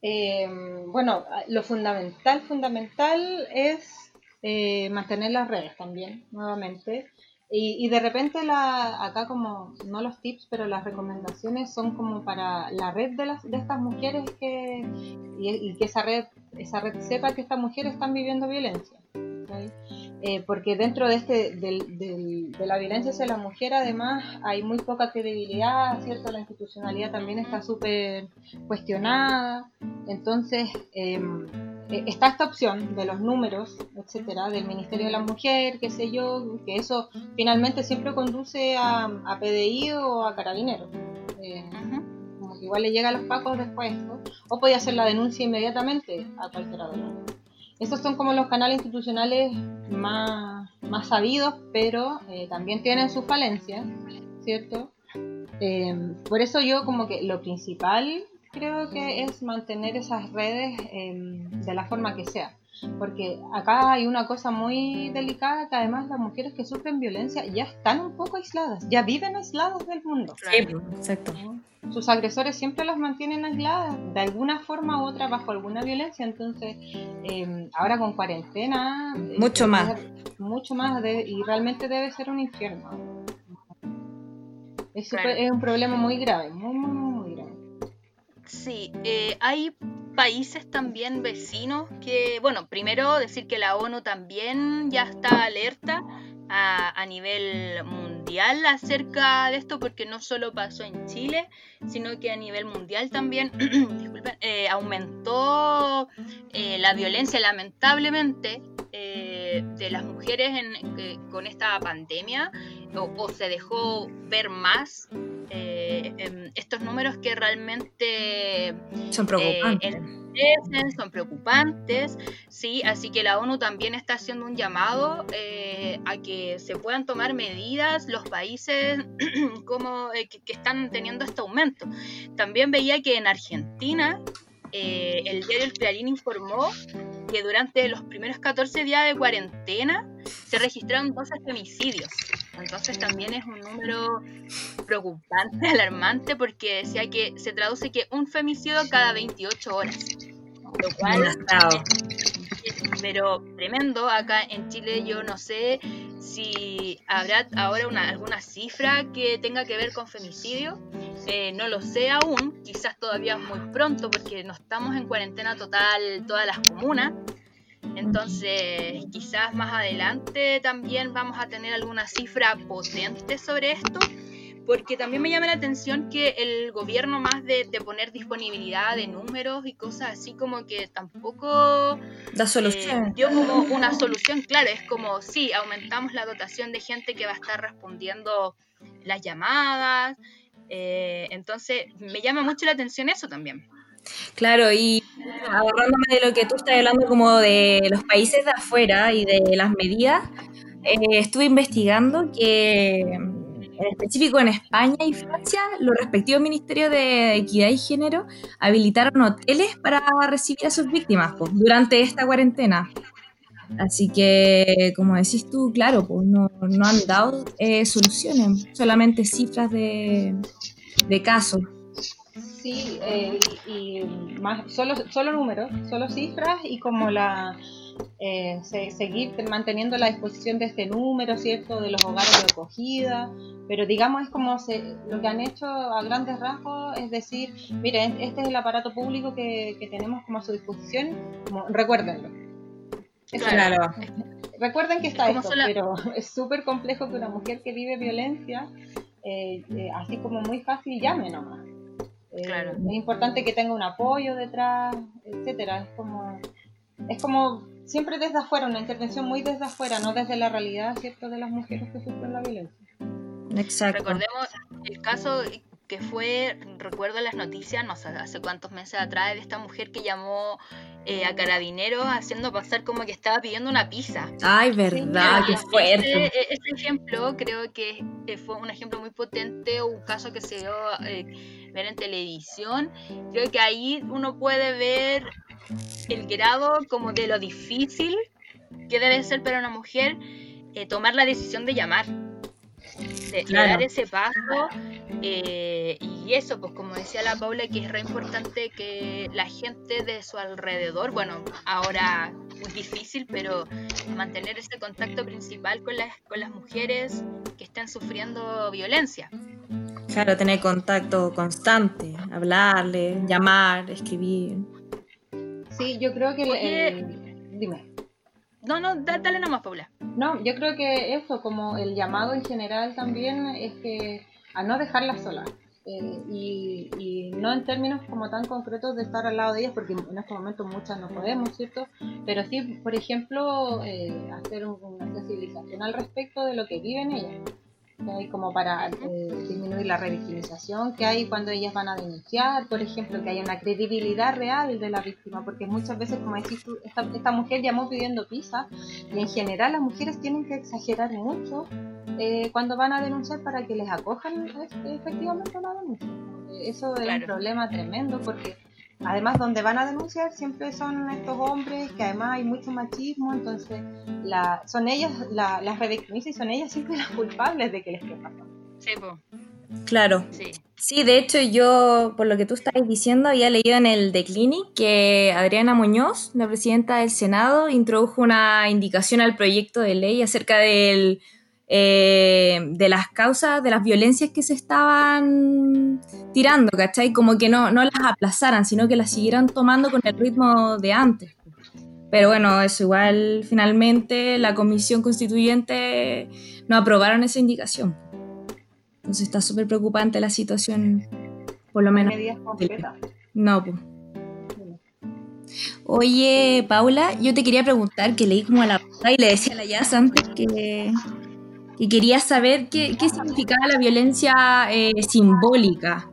Eh, bueno, lo fundamental, fundamental es eh, mantener las redes también, nuevamente. Y, de repente la, acá como, no los tips, pero las recomendaciones son como para la red de, las, de estas mujeres que, y, que esa red, esa red sepa que estas mujeres están viviendo violencia. Eh, porque dentro de, este, de la violencia hacia la mujer además hay muy poca credibilidad, ¿cierto? La institucionalidad también está súper cuestionada, entonces em, eh, está esta opción de los números, etcétera, del Ministerio de la Mujer, qué sé yo, que eso finalmente siempre conduce a, a PDI o a Carabineros. Eh, como que igual le llega a los pacos después, o podía hacer la denuncia inmediatamente a cualquiera de los estos son como los canales institucionales más, más sabidos, pero eh, también tienen sus falencias, ¿cierto? Eh, por eso yo como que lo principal creo que es mantener esas redes em, de la forma que sea. Porque acá hay una cosa muy delicada que además las mujeres que sufren violencia ya están un poco aisladas, ya viven aisladas del mundo. Sí, exacto sus agresores siempre las mantienen aisladas, de alguna forma u otra, bajo alguna violencia. Entonces, em, ahora con cuarentena. Eh, mucho más. Mucho más, y realmente debe ser un infierno. Es, es un problema muy grave, muy, muy, muy grave. Sí, eh, hay países también vecinos que, bueno, primero decir que la ONU también ya está alerta a, nivel mundial acerca de esto porque no solo pasó en Chile, sino que a nivel mundial también eh, aumentó eh, la violencia lamentablemente eh, de las mujeres con esta pandemia o, se dejó ver más em, estos números que realmente son preocupantes son preocupantes, ¿sí? Así que la ONU también está haciendo un llamado eh, a que se puedan tomar medidas los países como, eh, que, están teniendo este aumento. También veía que en Argentina eh, el diario El Clarín informó que durante los primeros 14 días de cuarentena se registraron 12 femicidios. Entonces también es un número preocupante, alarmante, porque decía que se traduce que un femicidio cada 28 horas. Lo cual pero tremendo. Acá en Chile yo no sé si habrá ahora una, alguna cifra que tenga que ver con femicidio. Eh, no lo sé aún, quizás todavía muy pronto porque no estamos en cuarentena total todas las comunas. Entonces, quizás más adelante también vamos a tener alguna cifra potente sobre esto, porque también me llama la atención que el gobierno más de, poner disponibilidad de números y cosas así como que tampoco da solución. Eh, dio como una solución, claro, es como sí, aumentamos la dotación de gente que va a estar respondiendo las llamadas, eh, entonces me llama mucho la atención eso también. Claro, y agarrándome de lo que tú estás hablando como de los países de afuera y de las medidas, eh, estuve investigando que en específico en España y Francia, los respectivos ministerios de Equidad y Género habilitaron hoteles para recibir a sus víctimas pues, durante esta cuarentena. Así que, como decís tú, claro, pues no, han dado eh, soluciones, solamente cifras de, de casos. Sí, eh, y, más, solo, solo números, solo cifras y como la, eh, seguir manteniendo la disposición de este número, ¿cierto? De los hogares de acogida, pero digamos es como se, lo que han hecho a grandes rasgos es decir, miren, este es el aparato público que, tenemos como a su disposición, como, recuérdenlo. claro. Recuerden que está esto, pero es súper complejo que una mujer que vive violencia, eh, eh, así como muy fácil, llame nomás. Claro. Es importante que tenga un apoyo detrás, etcétera. Es como, es como siempre desde afuera, una intervención muy desde afuera, no desde la realidad, ¿cierto?, de las mujeres que sufren la violencia. Exacto. Recordemos el caso que fue, recuerdo las noticias, no sé, hace cuántos meses atrás, de esta mujer que llamó eh, a carabineros haciendo pasar como que estaba pidiendo una pizza. Ay, verdad, qué fuerte. Este, este, ejemplo creo que fue un ejemplo muy potente, un caso que se dio eh, ver en televisión. Creo que ahí uno puede ver el grado como de lo difícil que debe ser para una mujer eh, tomar la decisión de llamar de, dar ese paso. Eh, y eso, pues como decía la Paula, que es re importante que la gente de su alrededor, bueno, ahora muy difícil, pero mantener ese contacto principal con las, con las mujeres que están sufriendo violencia. Claro, tener contacto constante, hablarle, llamar, escribir. Sí, yo creo que... Dime. No, no, dale nomás, Paula. No, yo creo que eso, como el llamado en general también, es que a no dejarlas solas. Eh, y, no en términos como tan concretos de estar al lado de ellas, porque en este momento muchas no podemos, ¿cierto? Pero sí, por ejemplo, eh, hacer una sensibilización al respecto de lo que viven ellas hay como para eh, disminuir la revictimización que hay cuando ellas van a denunciar, por ejemplo, que haya una credibilidad real de la víctima, porque muchas veces, como decís tú, esta, mujer llamó pidiendo pizza y en general las mujeres tienen que exagerar mucho eh, cuando van a denunciar para que les acojan este, efectivamente la denuncia. Eso es un problema tremendo porque además donde van a denunciar siempre son estos hombres que además hay mucho machismo, entonces la, son ellas la, las revictimizan y son ellas siempre las culpables de que les esté pasando. Sí, pues. Claro. Sí. sí. de hecho yo, por lo que tú estás diciendo, había leído en el The Clinic que Adriana Muñoz, la presidenta del Senado, introdujo una indicación al proyecto de ley acerca del eh, de las causas, de las violencias que se estaban tirando, ¿cachai? Como que no, no las aplazaran, sino que las siguieran tomando con el ritmo de antes. Pero bueno, eso igual finalmente la comisión constituyente no aprobaron esa indicación. Entonces está súper preocupante la situación, por lo menos. No, pues. Oye, Paula, yo te quería preguntar, que leí como a la y le decía a la Jazz antes que, y quería saber qué, qué significaba la violencia eh, simbólica.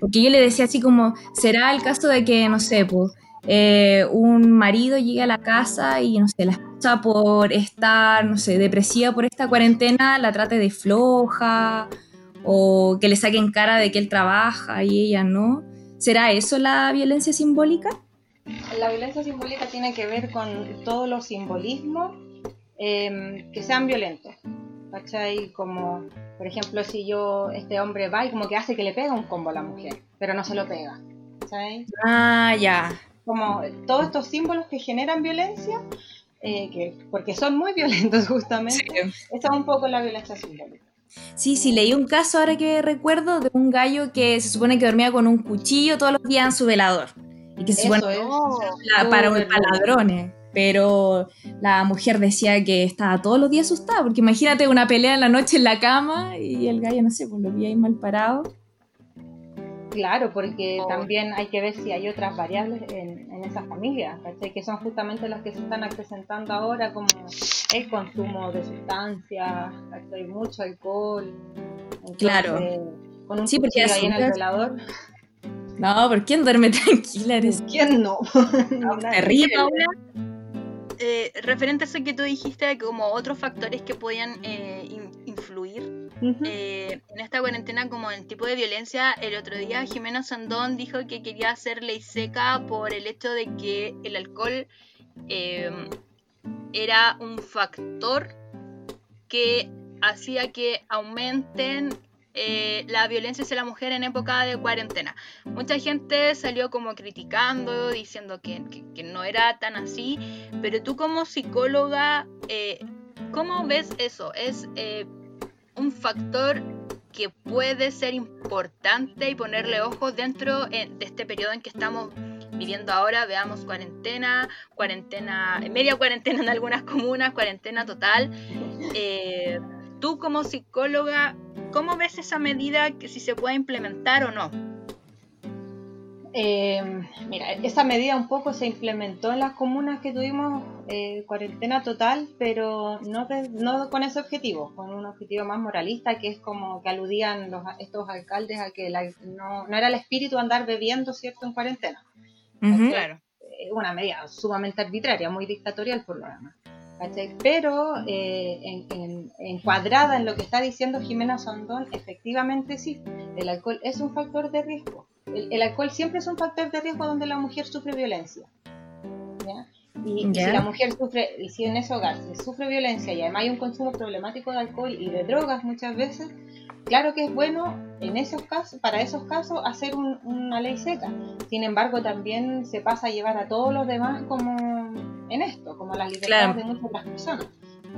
Porque yo le decía así como, será el caso de que, no sé, pues, eh, un marido llegue a la casa y, no sé, la esposa por estar, no sé, depresiva por esta cuarentena, la trate de floja, o que le saquen cara de que él trabaja y ella no. ¿Será eso la violencia simbólica? La violencia simbólica tiene que ver con todos los simbolismos eh, que sean violentos. ¿Cachai? Como, por ejemplo, si yo, este hombre va y como que hace que le pega un combo a la mujer, pero no se lo pega, ¿cachai? Ah, ya. Como todos estos símbolos que generan violencia, eh, que, porque son muy violentos justamente, sí. esa es un poco la violencia simbólica. Sí, sí, leí un caso ahora que recuerdo de un gallo que se supone que dormía con un cuchillo todos los días en su velador. Y que se supone para, para ladrones pero la mujer decía que estaba todos los días asustada, porque imagínate una pelea en la noche en la cama y el gallo, no sé, pues lo vi ahí mal parado. Claro, porque también hay que ver si hay otras variables en, en esas familias, que son justamente las que se están acrecentando ahora, como el consumo de sustancias, hay mucho alcohol. claro. Con un sí, porque ahí en el velador. No, ¿por quién duerme tranquila? Eres... ¿Quién no? no terrible. Eh, referente a eso que tú dijiste, como otros factores que podían eh, influir eh, en esta cuarentena, como el tipo de violencia, el otro día Jimena Sandón dijo que quería hacer ley seca por el hecho de que el alcohol era un factor que hacía que aumenten eh, la violencia hacia la mujer en época de cuarentena. Mucha gente salió como criticando, diciendo que, no era tan así, pero tú como psicóloga, eh, ¿cómo ves eso? ¿Es eh, un factor que puede ser importante y ponerle ojos dentro de este periodo en que estamos viviendo ahora, veamos cuarentena, cuarentena, media cuarentena en algunas comunas, cuarentena total. Eh, tú como psicóloga, ¿cómo ves esa medida que si se puede implementar o no? Eh, mira, esa medida un poco se implementó en las comunas que tuvimos eh, cuarentena total, pero no, no, con ese objetivo, con un objetivo más moralista, que es como que aludían los, estos alcaldes a que no, no, era el espíritu andar bebiendo, ¿cierto?, en cuarentena. Claro. Una medida sumamente arbitraria, muy dictatorial por lo demás. Pero eh, encuadrada en lo que está diciendo Jimena Sondón, efectivamente sí, el alcohol es un factor de riesgo. El, alcohol siempre es un factor de riesgo donde la mujer sufre violencia. Y, si la mujer sufre, y si en ese hogar se sufre violencia y además hay un consumo problemático de alcohol y de drogas muchas veces, claro que es bueno en esos casos, para esos casos hacer una ley seca. Sin embargo, también se pasa a llevar a todos los demás como en esto, como las libertades de muchas otras personas.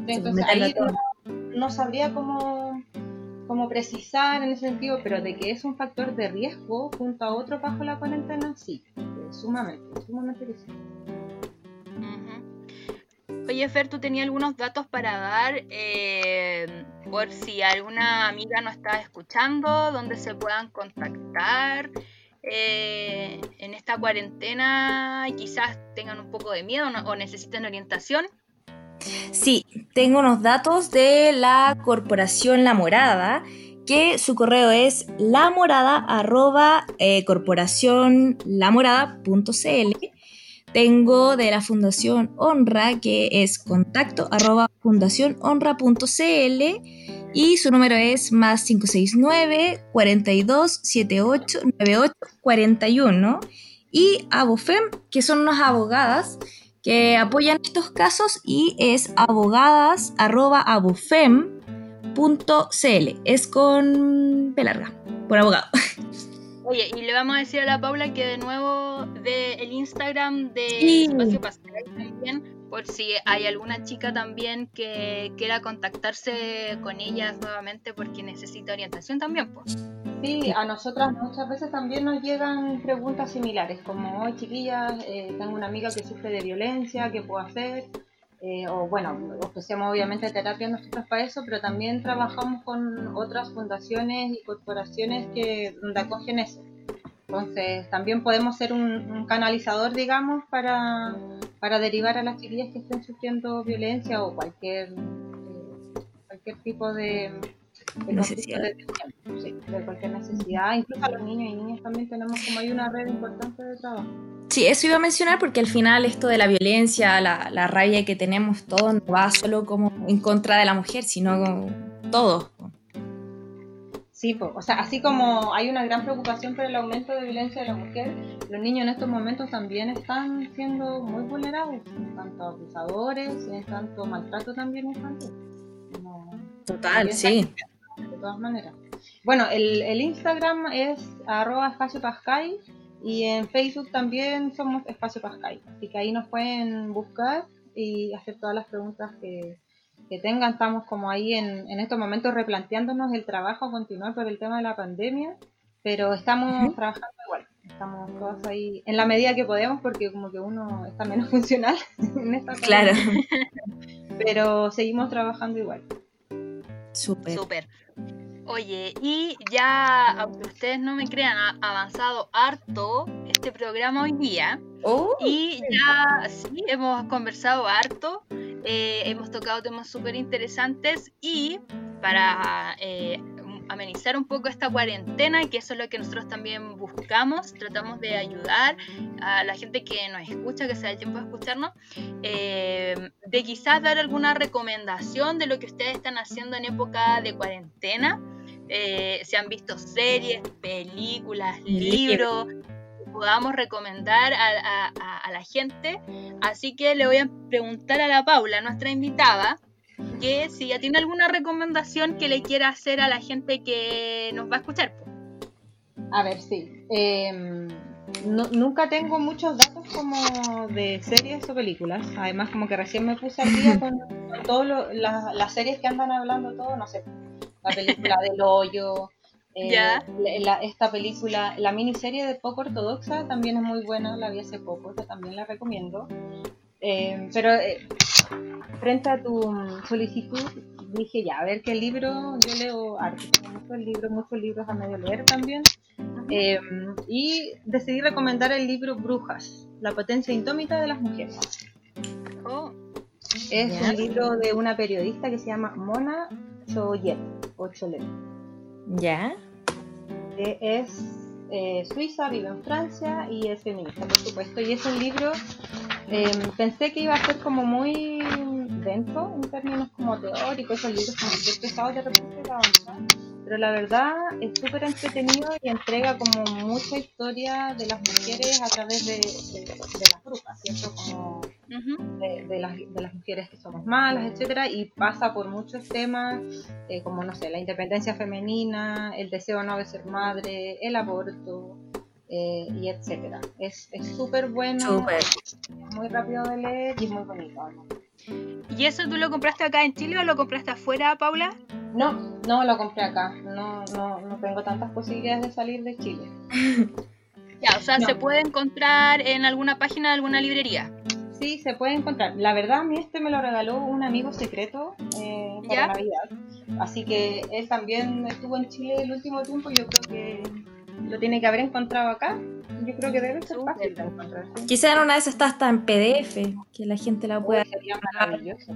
Entonces, ahí no, sabría cómo, cómo precisar en ese sentido, pero de que es un factor de riesgo junto a otro bajo la cuarentena, sí, sumamente, sumamente que sí. Oye, Fer, tú tenías algunos datos para dar eh, por si alguna amiga no está escuchando, donde se puedan contactar eh, en esta cuarentena quizás tengan un poco de miedo o necesiten orientación. Sí, tengo unos datos de la Corporación La Morada, que su correo es lamorada arroba eh, tengo de la Fundación Honra, que es contacto y su número es más 569 42 78 98 41 y Abofem, que son unas abogadas que apoyan estos casos y es abogadas arroba abofem.cl. Es con P larga, por abogado. Oye, y le vamos a decir a la Paula que de nuevo de el Instagram de Espacio Pascal por si hay alguna chica también que quiera contactarse con ellas nuevamente porque necesita orientación también, pues. Sí, a nosotras muchas veces también nos llegan preguntas similares, como, hoy chiquillas, eh, tengo una amiga que sufre de violencia, ¿qué puedo hacer? Eh, o bueno, ofrecemos obviamente terapia nosotros para eso, pero también trabajamos con otras fundaciones y corporaciones que acogen eso. Entonces, también podemos ser un, canalizador, digamos, para, para, derivar a las chiquillas que estén sufriendo violencia o cualquier, eh, cualquier tipo de, necesidad. De, cualquier necesidad. Incluso a los niños y niñas también tenemos como hay una red importante de trabajo. Sí, eso iba a mencionar porque al final esto de la violencia, la, la rabia que tenemos todos, no va solo como en contra de la mujer, sino todos. Sí, o sea, así como hay una gran preocupación por el aumento de violencia de la mujer, los niños en estos momentos también están siendo muy vulnerables, en tanto abusadores en tanto maltrato también infantil. Total, sí. De todas maneras. Bueno, el, el Instagram es arroba espacio y en Facebook también somos Espacio Pascal. Así que ahí nos pueden buscar y hacer todas las preguntas que, tengan. Estamos como ahí en, en, estos momentos replanteándonos el trabajo continuar por el tema de la pandemia, pero estamos trabajando igual. Estamos todos ahí en la medida que podemos porque como que uno está menos funcional en esta Claro. Pero seguimos trabajando igual. Súper. Súper. Oye, y ya, aunque ustedes no me crean, ha avanzado harto este programa hoy día. Oh, y ya, sí, hemos conversado harto, eh, hemos tocado temas súper interesantes y para eh, amenizar un poco esta cuarentena, que eso es lo que nosotros también buscamos, tratamos de ayudar a la gente que nos escucha, que sea el tiempo de escucharnos, eh, de quizás dar alguna recomendación de lo que ustedes están haciendo en época de cuarentena. Eh, se han visto series, películas, libros, podamos recomendar a, la gente. Así que le voy a preguntar a la Paula, nuestra invitada, que si ya tiene alguna recomendación que le quiera hacer a la gente que nos va a escuchar. A ver, sí. Em, nunca tengo muchos datos como de series o películas. Además, como que recién me puse al día con, todas las series que andan hablando todo, no sé. La película del hoyo, eh, esta película, la miniserie de Poco Ortodoxa también es muy buena, la vi hace poco, yo también la recomiendo. Eh, pero eh, frente a tu solicitud, dije ya, a ver qué libro, yo leo arte, muchos libros, muchos libros a medio leer también. y decidí recomendar el libro Brujas, la potencia indómita de las mujeres. Oh. Es un libro de una periodista que se llama Mona Choyet, o Cholet. ¿Ya? Es eh, suiza, vive en Francia y es feminista, por supuesto. Y es un libro, em, pensé que iba a ser como muy denso en términos como teóricos, esos libros como muy pesados de repente pero la verdad es súper entretenido y entrega como mucha historia de las mujeres a través de, las brujas, ¿cierto? Como de, las, mujeres que somos malas, etcétera, y pasa por muchos temas, eh, como, no sé, la independencia femenina, el deseo no de ser madre, el aborto, eh, y etcétera. Es súper bueno, muy rápido de leer y muy bonito. ¿Y eso tú lo compraste acá en Chile o lo compraste afuera, Paula? No, no lo compré acá. No, no, no tengo tantas posibilidades de salir de Chile. ya, o sea, se puede encontrar en alguna página de alguna librería. Sí, se puede encontrar. La verdad, a mí este me lo regaló un amigo secreto eh, para Navidad. Así que él también estuvo en Chile el último tiempo y yo creo que lo tiene que haber encontrado acá. Yo creo que debe ser fácil de encontrar. Quizá en una vez está hasta en PDF, que la gente la pueda. sería maravilloso.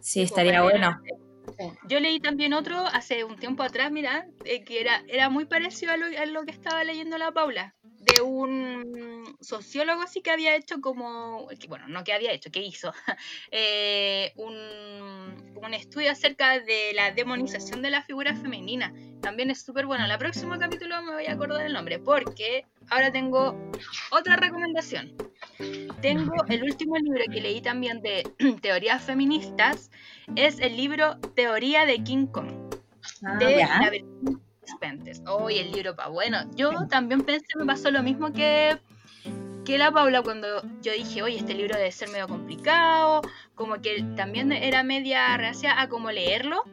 Sí, estaría bueno. Yo leí también otro hace un tiempo atrás, mira, eh, que era, era muy parecido a lo, que estaba leyendo la Paula, de un sociólogo así que había hecho como, bueno, no que había hecho, que hizo, eh, un, un, estudio acerca de la demonización de la figura femenina. También es súper bueno. En el próximo capítulo me voy a acordar el nombre, porque ahora tengo otra recomendación. Tengo el último libro que leí también de teorías feministas, es el libro Teoría de King Kong, ah, de la Spentes. Hoy el libro pa' bueno. Yo también pensé, me pasó lo mismo que, que la Paula cuando yo dije, oye, este libro debe ser medio complicado, como que también era media reacia a cómo leerlo,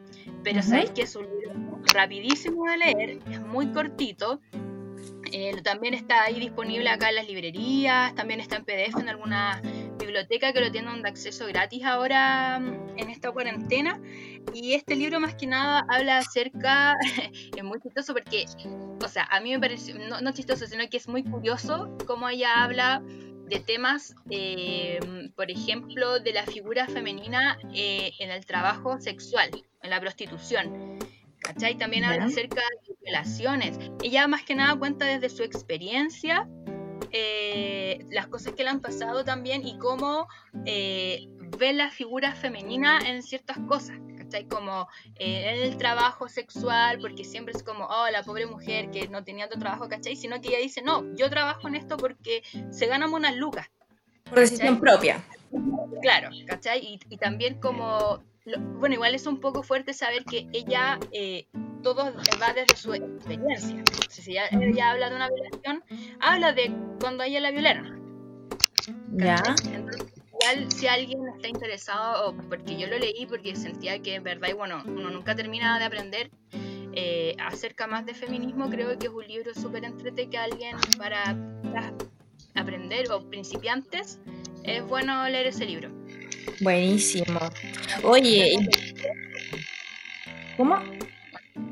pero sabéis que es un libro rapidísimo de leer, es muy cortito, eh, también está ahí disponible acá en las librerías, también está en PDF en alguna biblioteca que lo tienen de acceso gratis ahora mm, en esta cuarentena. Y este libro más que nada habla acerca, es muy chistoso porque, o sea, a mí me parece, no, no chistoso, sino que es muy curioso cómo ella habla de temas, eh, por ejemplo, de la figura femenina eh, en el trabajo sexual, en la prostitución. ¿cachai? También habla acerca de violaciones. Ella más que nada cuenta desde su experiencia eh, las cosas que le han pasado también y cómo eh, ve la figura femenina en ciertas cosas. ¿cachai? Como eh, en el trabajo sexual, porque siempre es como, oh, la pobre mujer que no tenía otro trabajo, ¿cachai? Sino que ella dice, no, yo trabajo en esto porque se ganan unas lucas. Por decisión propia. Claro, ¿cachai? y también como bueno, igual es un poco fuerte saber que ella todo va desde su experiencia. si ella, habla de una violación, habla de cuando a ella la violaron. Ya. igual si alguien está interesado, porque yo lo leí porque sentía que en verdad, y bueno, uno nunca termina de aprender eh, acerca más de feminismo, creo que es un libro súper entretenido que alguien para aprender o principiantes es bueno leer ese libro. Buenísimo. Oye, ¿cómo?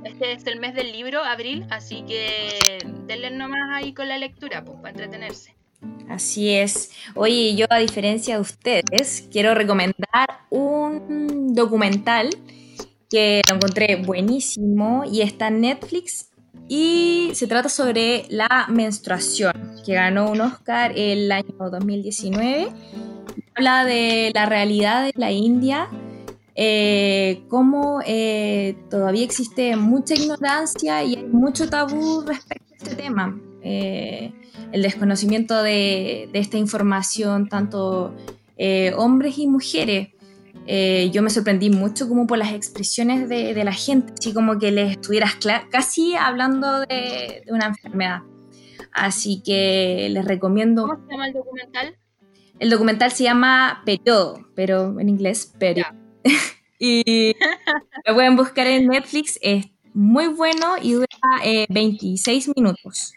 Este es el mes del libro, abril, así que denle nomás ahí con la lectura, pues, para entretenerse. Así es. Oye, yo a diferencia de ustedes, quiero recomendar un documental que lo encontré buenísimo y está en Netflix y se trata sobre la menstruación, que ganó un Oscar el año 2019 habla de la realidad de la India, eh, cómo eh, todavía existe mucha ignorancia y hay mucho tabú respecto a este tema. Eh, el desconocimiento de, esta información, tanto hombres y mujeres. yo me sorprendí mucho como por las expresiones de, de la gente, así como que les estuvieras casi hablando de, de una enfermedad. Así que les recomiendo. ¿Cómo se llama el documental? El documental se llama Periodo, pero en inglés, Periodo. y lo pueden buscar en Netflix, es muy bueno y dura eh, 26 minutos.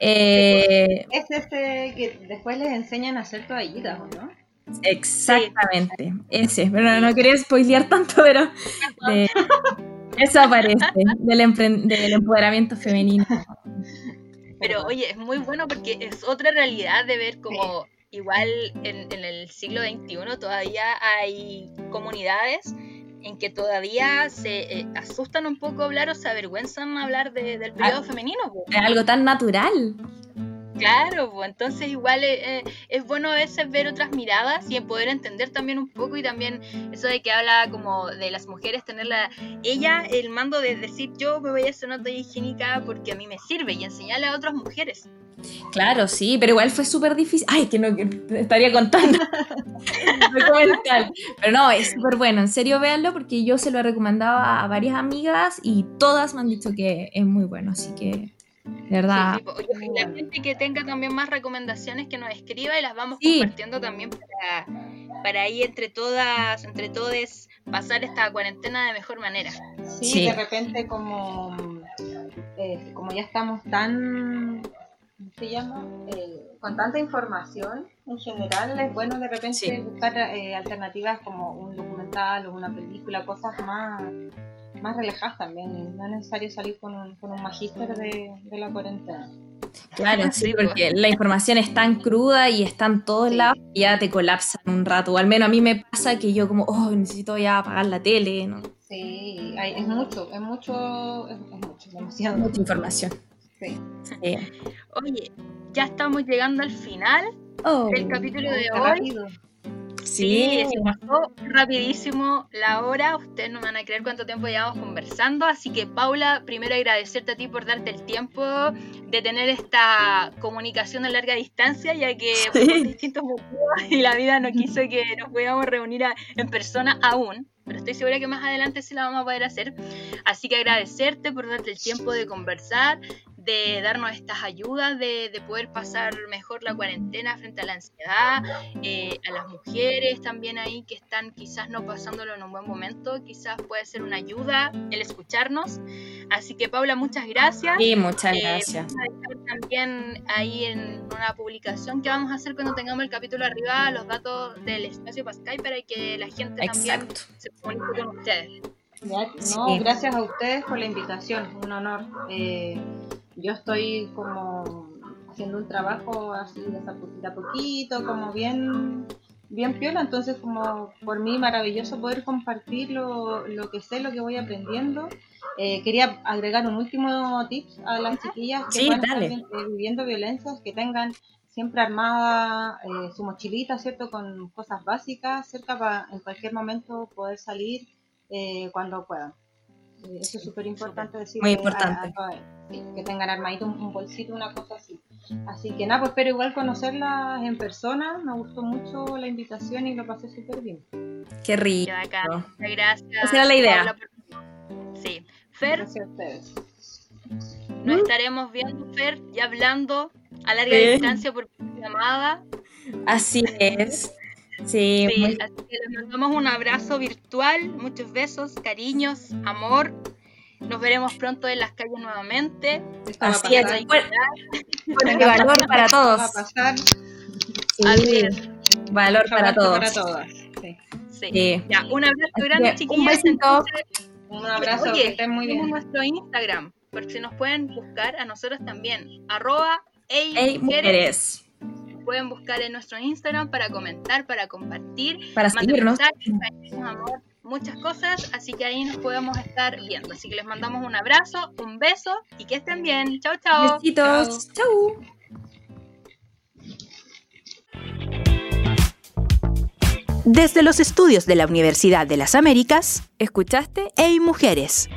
Eh, Es ese que después les enseñan a hacer toallitas, ¿o no? exactamente, ese. Pero no quería spoilear tanto, pero de- eso aparece, del, del empoderamiento femenino. Pero oye, es muy bueno porque es otra realidad de ver como igual en, en el siglo XXI todavía hay comunidades en que todavía se eh, asustan un poco hablar o se avergüenzan hablar de- del periodo femenino. po. Es algo tan natural. Claro, pues entonces igual eh, eh, es bueno a veces ver otras miradas y poder entender también un poco y también eso de que habla como de las mujeres tenerla ella el mando de decir yo me voy a hacer una toalla higiénica porque a mí me sirve y enseñarle a otras mujeres. Claro, sí, pero igual fue súper difícil. Ay, que no que estaría contando. Pero no, es súper bueno. En serio, véanlo porque yo se lo he recomendado a varias amigas y todas me han dicho que es muy bueno. Así que, verdad. Sí, tipo, y la gente que tenga también más recomendaciones que nos escriba y las vamos Sí. compartiendo también para, para ahí entre todas, entre todos pasar esta cuarentena de mejor manera. Sí, Sí. de repente como, eh, como ya estamos tan, ¿cómo se llama? Eh, con tanta información en general, es bueno de repente Sí. buscar eh, alternativas como un documental o una película, cosas más, más relajadas también. No es necesario salir con un, con un magíster de, de la cuarentena. Claro, sí, Sí, pues. porque la información es tan cruda y está en todos Sí. lados y ya te colapsan un rato. O al menos a mí me pasa que yo como, oh, necesito ya apagar la tele, ¿no? Sí, hay- es mucho, es mucho, es, es mucho, demasiado. Mucha información. Sí. Sí. Oye, ya estamos llegando al final Oh, del capítulo de hoy. rápido. Sí, se pasó rapidísimo la hora. Ustedes no me van a creer cuánto tiempo llevamos conversando. Así que, Paula, primero agradecerte a ti por darte el tiempo de tener esta comunicación a larga distancia, ya que por distintos motivos y la vida no quiso que nos pudiéramos reunir a- en persona aún. Pero estoy segura que más adelante sí la vamos a poder hacer. Así que agradecerte por darte el tiempo de conversar, de darnos estas ayudas, de, de poder pasar mejor la cuarentena frente a la ansiedad, eh, a las mujeres también ahí que están quizás no pasándolo en un buen momento, quizás puede ser una ayuda el escucharnos. Así que Paula, muchas gracias. Sí, muchas Eh, gracias. vamos a dejar también ahí en una publicación que vamos a hacer cuando tengamos el capítulo arriba los datos del espacio Pascal para que la gente también Exacto. se comunique con ustedes. Ya, Sí. No, gracias a ustedes por la invitación, un honor. Eh, yo estoy como haciendo un trabajo así de a poquito, como bien, bien piola, entonces como por mí maravilloso poder compartir lo, lo que sé, lo que voy aprendiendo. Eh, quería agregar un último tips a las chiquillas que Sí, vi- eh, viviendo violencias, que tengan siempre armada eh, su mochilita, ¿cierto? Con cosas básicas cerca para en cualquier momento poder salir eh, cuando puedan. Eh, eso es súper importante decir. Muy importante. que tengan armadito un, un bolsito, una cosa así. Así que nada, pues espero igual conocerlas en persona. Me gustó mucho la invitación y lo pasé súper bien. Qué rico. Acá. Muchas gracias. Esa era la idea. Sí. Fer, Gracias a ustedes. nos estaremos viendo, Fer, y hablando a larga Sí. distancia por llamada. Así es. Sí, Sí, muy- así que les mandamos un abrazo virtual, muchos besos, cariños, amor. Nos veremos pronto en las calles nuevamente. Esto va a así es. Fuerte fuerte valor para todos. Va a pasar. Así Sí, es. valor para todos. Para todas. Sí. Sí. Sí. Ya, un abrazo Así grande, que, chiquillas. un besito. Entonces, Un abrazo, Oye, que estén muy tenemos bien. nuestro Instagram, por si nos pueden buscar a nosotros también. Arroba Ey Mujeres. mujeres. Pueden buscar en nuestro Instagram para comentar, para compartir, Para seguirnos. amor, muchas cosas, así que ahí nos podemos estar viendo. Así que les mandamos un abrazo, un beso y que estén bien. Chao, chao. Besitos. Chau. Desde los estudios de la Universidad de las Américas, ¿Escuchaste? Hey Mujeres,